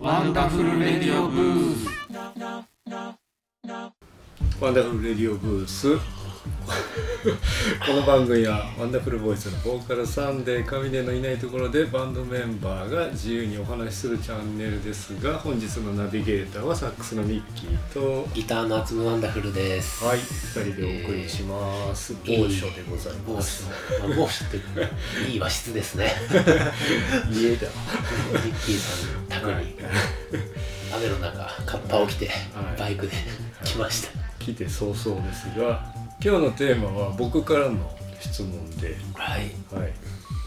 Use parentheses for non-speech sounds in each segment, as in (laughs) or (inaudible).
ワンダフルレディオブースワンダフルレディオブース (laughs) この番組はワンダフルボイスのボーカルサンデー上出のいないところでバンドメンバーが自由にお話しするチャンネルですが本日のナビゲーターはサックスのミッキーとギターのあつむワンダフルです。はい2人でお送りします、えー某所でござい某ます。所、まあ、某所っていい和室ですね。家だリッキーさん宅に。雨の中カッパを着てはい。バイクで来ました。来て早々ですが今日のテーマは僕からの質問で、はい。はい、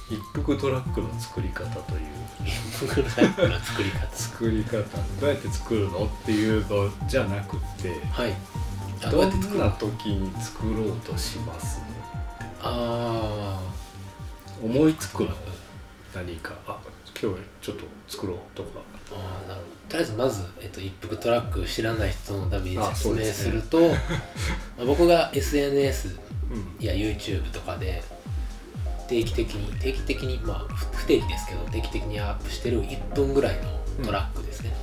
一服トラックの作り方という。フルタイプの作り方。作り方。どうやって作るの？っていうのじゃなくてはい。あどどうやって作るな時に作ろうとします？あ思いつくの？何か。あ今日ちょっと作ろうとか。ーあーなるほど。とりあえずまず、えっと、一服トラック知らない人のためにあ説明すると、ま (laughs) あ僕が SNS うん。や YouTube とかで定期的に定期的にまあ不不定期ですけど定期的にアップしてる1分ぐらいのトラックですね、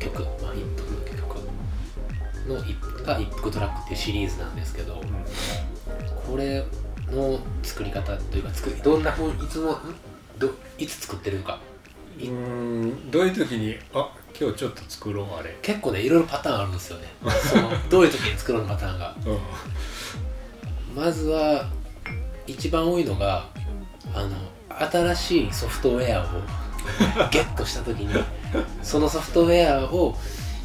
曲。まあ1分の曲の一が一服トラックっていうシリーズなんですけどこれの作り方というか作りどんなふういつもんどいつ作ってるのかうーんどういう時にあ今日ちょっと作ろうあれ。結構ねいろいろパターンあるんですよね。そのどういう時に作ろうのパターンが。うんまずは一番多いのがあの新しいソフトウェアをゲットした時にそのソフトウェアを、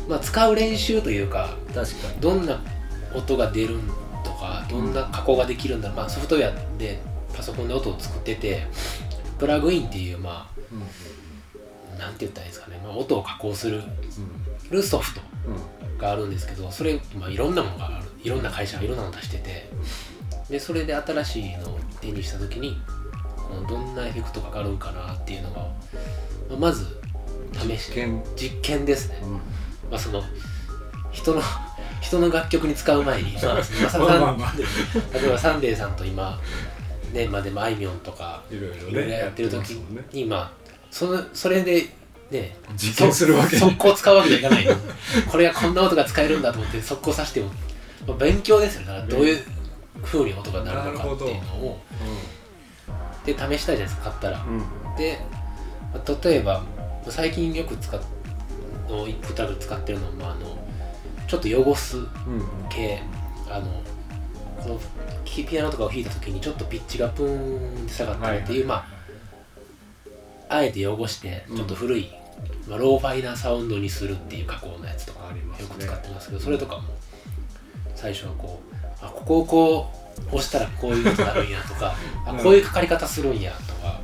まあ、使う練習というか確かに。どんな音が出るんとかどんな加工ができるんだ、まあ、ソフトウェアでパソコンで音を作っててプラグインっていうまうんうんあなんて言ったらいいですかね、まあ、音を加工するうソフトん。があるんですけどそれ、まあ、いろんなものがある。いろんな会社がいろんなの出してて。でそれで新しいのを手にした時にどんなエフェクトがかかるんかなっていうのが、まあまず試し実験。実験ですね、うん。まあ、その人の人の楽曲に使う前に、(laughs) まあ、例えばサンデーさんと今ねまあでもあいみょんとかいろいろやってる時にまあそのそれでね実験するわけ。そ (laughs) 速攻使うわけにはいかない。のこれがこんな音が使えるんだと思って速攻さしても、まあ、勉強ですよ。ねだからどういう風に音が鳴るのかっていうのを。で試したいじゃないですか買ったら。うん。うんでまあ例えば最近よく使っのインプットラグ使ってるのは、まあ、あのちょっと汚すうん系。あのこのキピアノとかを弾いた時にちょっとピッチがプーンって下がったりっていう、まああえて汚してちょっと古い、まあ、ローファイなサウンドにするっていう加工のやつとかよく使ってますけどそれとかも最初はこうあここをこう押したらこういう音になるんやとか (laughs) あうんこういうかかり方するんやとか。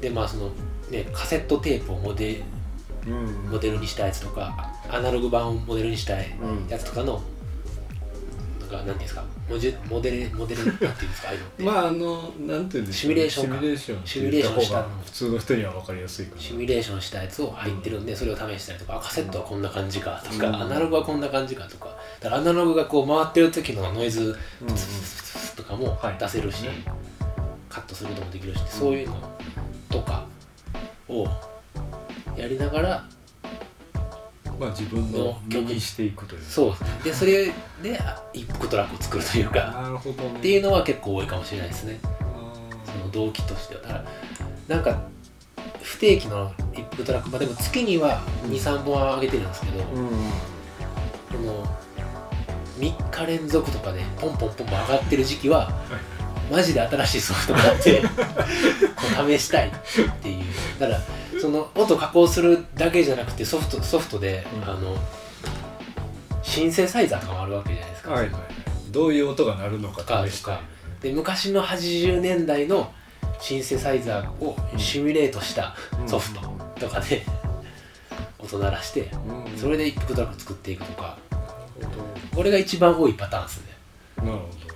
でまあそのねカセットテープをモデうん。モデルにしたやつとかアナログ版をモデルにしたうんやつとかのなんか何ていうんですかモジュモデルモデルなんていうんですかああいうのって、まああのなんていうんですかシミュレーションか。シミュレーション。シミュレーションした普通の人には分かりやすいかなシミュレーションしたやつを入ってるんでそれを試したりとかあカセットはこんな感じかとか、うん。アナログはこんな感じかとかだからアナログがこう回ってる時のノイズうん。うんとかもはい。出せるし、ねカットすることもできるしそういうのとかをやりながらまあ自分の身にしていくという。そう。でそれであ一服トラックを作るというか。なるほどね。っていうのは結構多いかもしれないですね。あその動機としては。だからなんか不定期の一服トラック。まあでも月には23本は上げてるんですけど、ーうん。この3日連続とかでポンポンポンポン上がってる時期はマジで新しいソフトがあってこう試したいっていう。だからその音加工するだけじゃなくてソフトソフトで、うん。あのシンセサイザーとかもあるわけじゃないですか、はいはいはい。どういう音が鳴るのかか試したい。とか。で昔の80年代のシンセサイザーをシミュレートしたソフトとかで音鳴らしてうん。それで一服トラック作っていくとか。これが一番多いパターンですね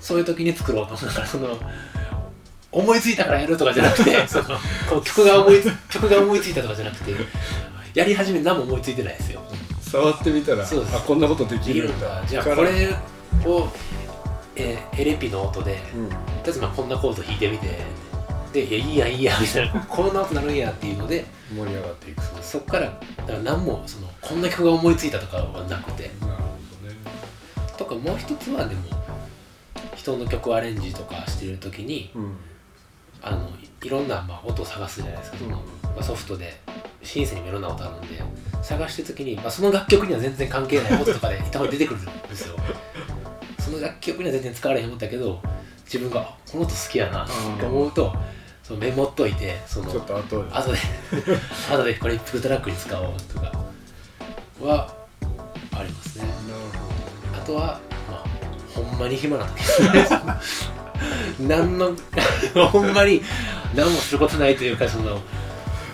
そういう時に作ろうと。思うだからその思いついたからやるとかじゃなくて (laughs) そのこう曲が思いつ曲が思いついたとかじゃなくてやり始めて何も思いついてないですよ。ど触ってみたらあこんなことでできるんだ。じゃあこれを、えーエレピの音でうん。とりあえずまあこんなコード弾いてみてで「いやいいやいいや」みたいな。こんなことなるんやっていうので盛り上がっていく。そっからだから何もそのこんな曲が思いついたとかはなくて。なるほどね。とかもう一つはでも人の曲アレンジとかしてる時にうんあのいろんな、まあ、音を探すじゃないですか、そのまあ、ソフトでシンセにもいろんな音あるんで探してる時に、まあ、その楽曲には全然関係ない音とかでたまに出てくるんですよ。その楽曲には全然使われへん思ったけど自分があこの音好きやなって思うとそのメモっといてそのちょっと後で。後で (laughs) 後でこれプルトラックに使おうとかはありますね。なるあとはまあほんまに暇な時です。ね何の (laughs) ほんまに何もすることないというかその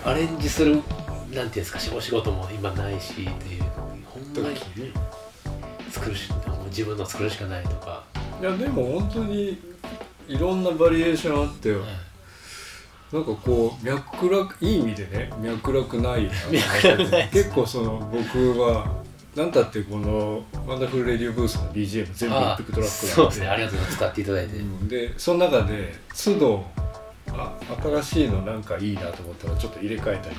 アレンジするなんていうんですかお仕事も今ないしっていうほんまに作るし自分の作るしかないとか、いやでも本当にいろんなバリエーションあってはいなんかこう脈絡いい意味でね脈絡ないな脈絡ない結構その僕はなんたってこのワンダフルレディオブースの BGM 全部一あ服トラックそうですね。ありがとうございます。使っていただいて、うん。でその中で都度あ新しいのなんかいいなと思ったらちょっと入れ替えたり。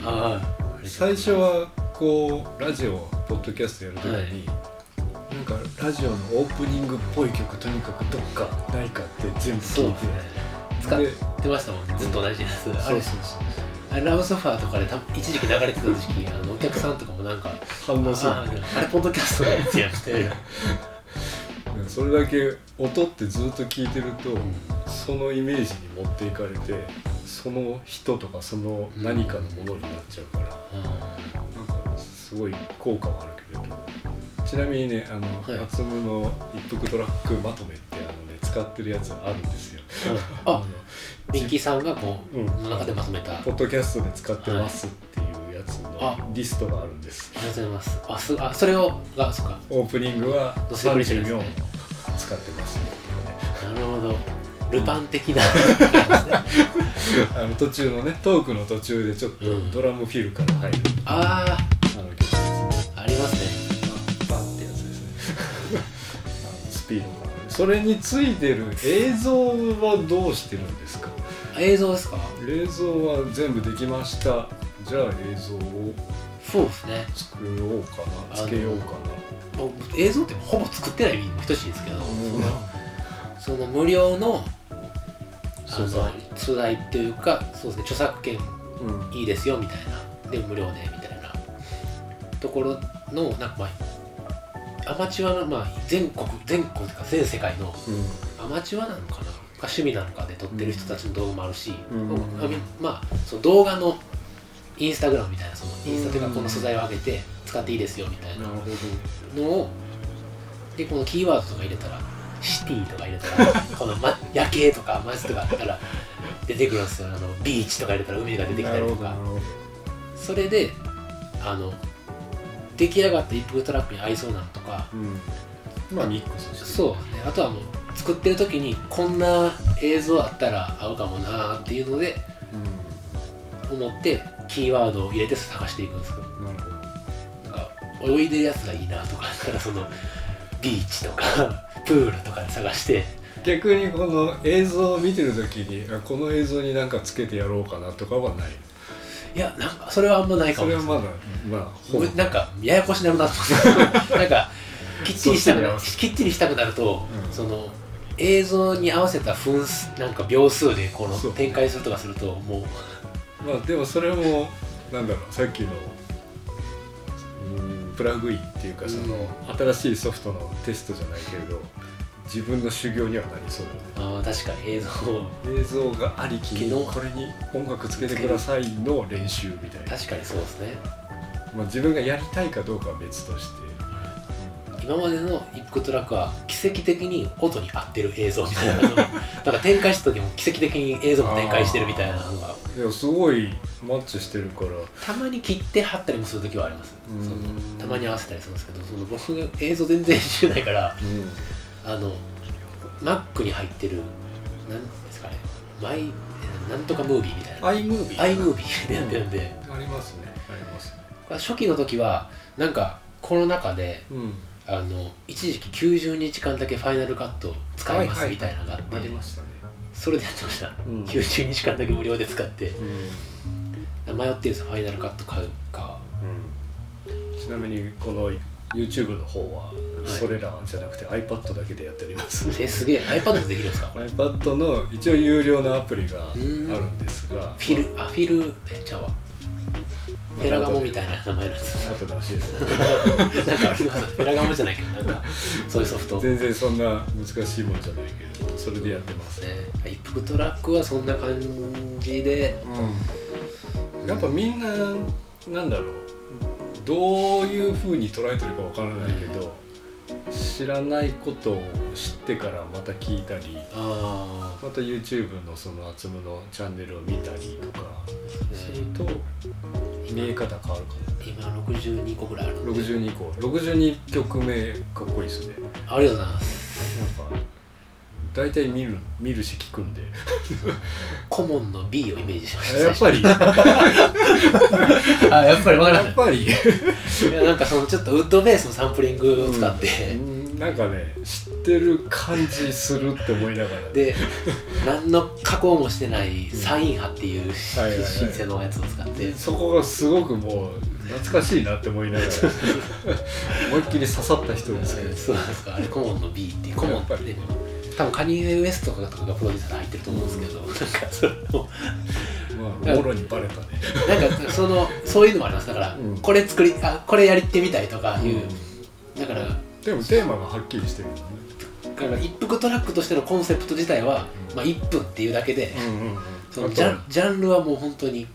最初はこうラジオポッドキャストやるときに、なんかラジオのオープニングっぽい曲とにかくどっかないかって全部聞いて。そうですね。使っでてましたもんね。ずっと同じやつ。あれそうそう。そうラブソファーとかでた一時期流れてた時期あのお客さんとかもなんか反応する。ああれポッドキャストのやつやみたいなそれだけ音ってずっと聞いてると、んそのイメージに持っていかれてその人とかその何かのものになっちゃうから、なんかすごい効果はあるけれど。ちなみにねあの、はい。アツムの一服トラックまとめってあのね使ってるやつあるんですよ。あのミッキーさんがこう、うん。の中でまとめた。ありポッドキャストで使ってますっていうやつあ。のリストがあるんです。がとうございます。あすあそれをがそっか。オープニングは載せてくれてるんです34ね使ってますね。なるほど。ルパン的な、あの途中のねトークの途中でちょっとうん。ドラムフィルから入る、ああの曲ですね。あありますね。バンってやつですね。(laughs) あのスピードがそれについてる映像はどうしてるんですか？あ映像ですか？映像は全部できました。じゃあ映像をそうですね。作ろうかな？つけようかもう映像ってほぼ作ってないにも等しいんですけど、な、そのその無料の素材。素材っていうかそうですね著作権うん。いいですよみたいな。で無料でみたいな。ところのなんかまあアマチュアの、まあ、全国全国とか全世界のアマチュアなのかなか趣味なのかで撮ってる人たちの動画もあるし、まあその動画のインスタグラムみたいなそのインスタというかこの素材を上げて使っていいですよみたいなのをでこのキーワードとか入れたらシティとか入れたら (laughs) この、ま、夜景とか街とかあったら出てくるんですよ。あのビーチとか入れたら海が出てきたりとか。それであの出来上がった一服トラックに合いそうなのとかうん。まあそう。ねあとはもう作ってる時にこんな映像あったら合うかもなーっていうので思ってキーワードを入れて探していくんですよ。うんなるほど。なんか泳いでるやつがいいなとか (laughs) だからそのビーチとか (laughs) プールとかで探して。逆にこの映像を見てる時にあこの映像になんかつけてやろうかなとかはないいやなんかそれはあんまないかも。それはまだまあほぼ。俺なんかややこしになるなって (laughs) なんかきっちりしたくなそっちに合わせきっちりしたくなると、うん。その映像に合わせた分数なんか秒数でこの展開するとかするともう。まあでもそれもなんだろうさっきのうんプラグインっていうかその、新しいソフトのテストじゃないけれど自分の修行にはなりそうだよね。あー確かに映像。映像がありきに昨日これに音楽つけてくださいの練習みたいな、確かにそうですね。まあ、自分がやりたいかどうかは別として、今までの一服トラックは奇跡的に音に合ってる映像みたいな (laughs) なんか展開した時も奇跡的に映像も展開してるみたいなのが。でもすごいマッチしてるから。たまに切って貼ったりもする時はあります。たまに合わせたりするんですけどその僕が映像全然編集ないからあの Mac に入ってるなんですかねマイなんとかムービーみたいな。iMovie iMovie でやってるん。で、ありますね。ありますね。初期の時はなんかこの中でうん。あの一時期90日間だけファイナルカット使いますみたいなのがあって、ありましたね。それでやってました、うん。90日間だけ無料で使って。うん。迷ってるんですよファイナルカット買うか。ちなみにこの YouTube の方はいそれらじゃなくて iPad だけでやっております、えすげえ。iPad でできるんですか？iPad の一応有料のアプリがあるんですがフィルあフィルえちゃうわフェラガモみたいな名前のやつ後で欲しいですなんかフェラガモじゃないけどなんかそういうソフト。ね全然そんな難しいもんじゃないけれどそれでやってます。一服トラックはそんな感じで。やっぱみんななんだろうどういうふうに捉えてるかわからないけど知らないことを知ってからまた聞いたりあまた YouTube のその厚むのチャンネルを見たりとか。すると見え方変わるか今62個ぐらいある。な62個。62曲目かっこいいですね。ありがとうございます。なんか大体見る見るし聞くんで。コモンの B をイメージしました。やっぱり。(laughs) あやっぱり分からなやっぱり。いいやなんかそのちょっとウッドベースのサンプリングを使って、うんなんかね知ってる感じするって思いながら。で何の加工もしてないサイン波っていうはいはいはい。シンセのやつを使って。そこがすごくもう懐かしいなって思いながら。(laughs) 思いっきり刺さった人ですけど。そうなんですか。あれコモンの B っていう。コモンやって多分カニエ・ウエストとかがプロデューサーで入ってると思うんですけど、なんかそれのまあもろにバレたね。なんかそのそういうのもあります。だから、うん。これ作りあこれやりてみたいとかいう、だからでもテーマがはっきりしてるよね。だから一服トラックとしてのコンセプト自体は、まあ、1分っていうだけで、うんうんそのジャンジャンルはもう本当に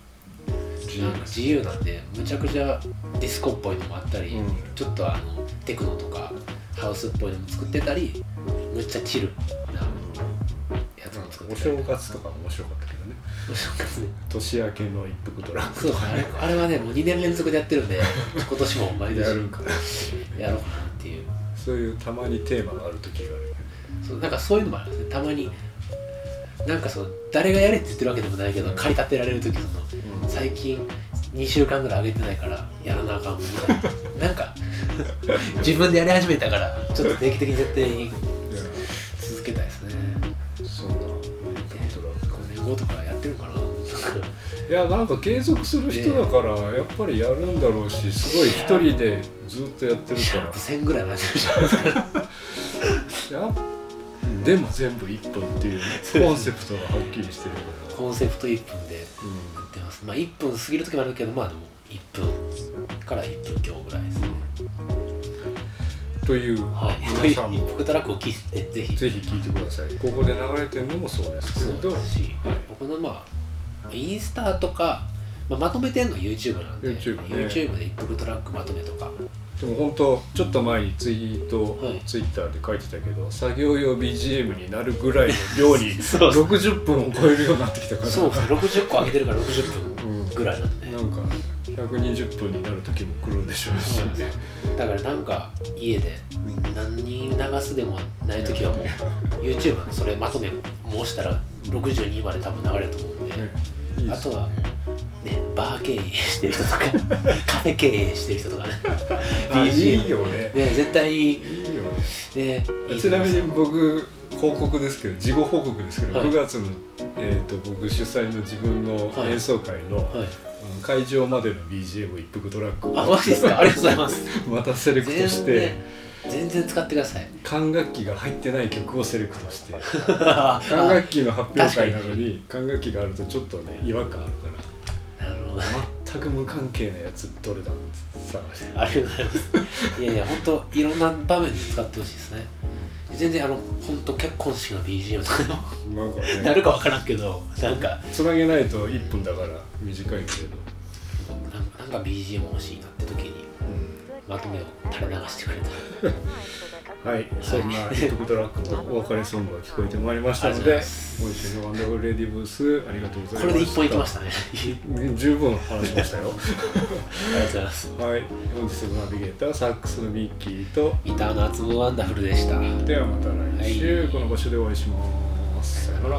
自由なんでむちゃくちゃディスコっぽいのもあったり、うん。ちょっとあのテクノとかハウスっぽいのも作ってたりむっちゃチル。なやつも作っおてたり正月とかも面白かったけどね。お正月ね。年明けの一服トラックそうあれあれはねもう2年連続でやってるんで (laughs) 今年も毎年やるからやろうかなっていう。そういうたまにテーマがある時があるそうなんかそういうのもあるんですねたまになんかそう誰がやれって言ってるわけでもないけど駆り立てられる時その。うん。最近2週間ぐらい上げてないからやらなあかんみたいな。(laughs) なんか自分でやり始めたからちょっと定期的に絶対に後とかやってるかななんかいやなんか継続する人だからやっぱりやるんだろうしすごい一人でずっとやってるかシャープ1000ぐらいなってるじゃないででも全部1分っていうコンセプトがはっきりしてるかコンセプト1分でら、うんやってます。まあ1分過ぎる時もあるけどまあでも1分から1分強ぐらいですねというはい。皆さんも。トラックを聞いてぜひ。ぜひ聞いてください。ここで流れてるのもそうですけど。うですし、僕のまあインスタとか、まあ、まとめてんの YouTube なんで。YouTube ね。YouTube で一服トラックまとめとか。でも本当ちょっと前にツイート、はい。ツイッターで書いてたけど作業用 BGM になるぐらいの量に (laughs) そう60分を超えるようになってきたから。そうですね。60個上げてるから60うん分ぐらいなんで、なんか120分になる時も来るんでしょうし、だからなんか家で何人流すでもない時はもう YouTube のそれまとめ申したら62まで多分流れると思うんで、ね。いいあとはねバー経営してる人とか (laughs) カフェ経営してる人とかね。あいいよね。ね絶対いいよね。ねいいちなみに僕報告ですけど事後報告ですけど、はい。9月の、えー、と僕主催の自分のはい。演奏会の、はい。あの会場までの BGM 一服トラックをあマジですか？(laughs) ありがとうございます。またセレクト全して然全然使ってください。管楽器が入ってない曲をセレクトしてあ (laughs) 管楽器の発表会なのに管楽器があるとちょっとね違和感あるかなるほど。ら全く無関係なやつどれだって探して。ありがとうございます。いやいや本当いろんな場面で使ってほしいですね全然あの本当結婚式の BGM とかでもなんかなねるかわからんけどなんかつなげないと1分だから短いけれど、なんかなんか BGM 欲しいなって時にまとめを垂れ流してくれた。ら (laughs) はい、そんな一服トラックのお別れソングが聞こえてまいりましたのでます。今週のワンダフルレディブースありがとうございましたこれで一本いきましたねね十分話しましたよ。ありがとうございます。はい本日のナビゲーターサックスのミッキーと。ギターの厚むワンダフルでした。ではまた来週、はい。この場所でお会いします。さよなら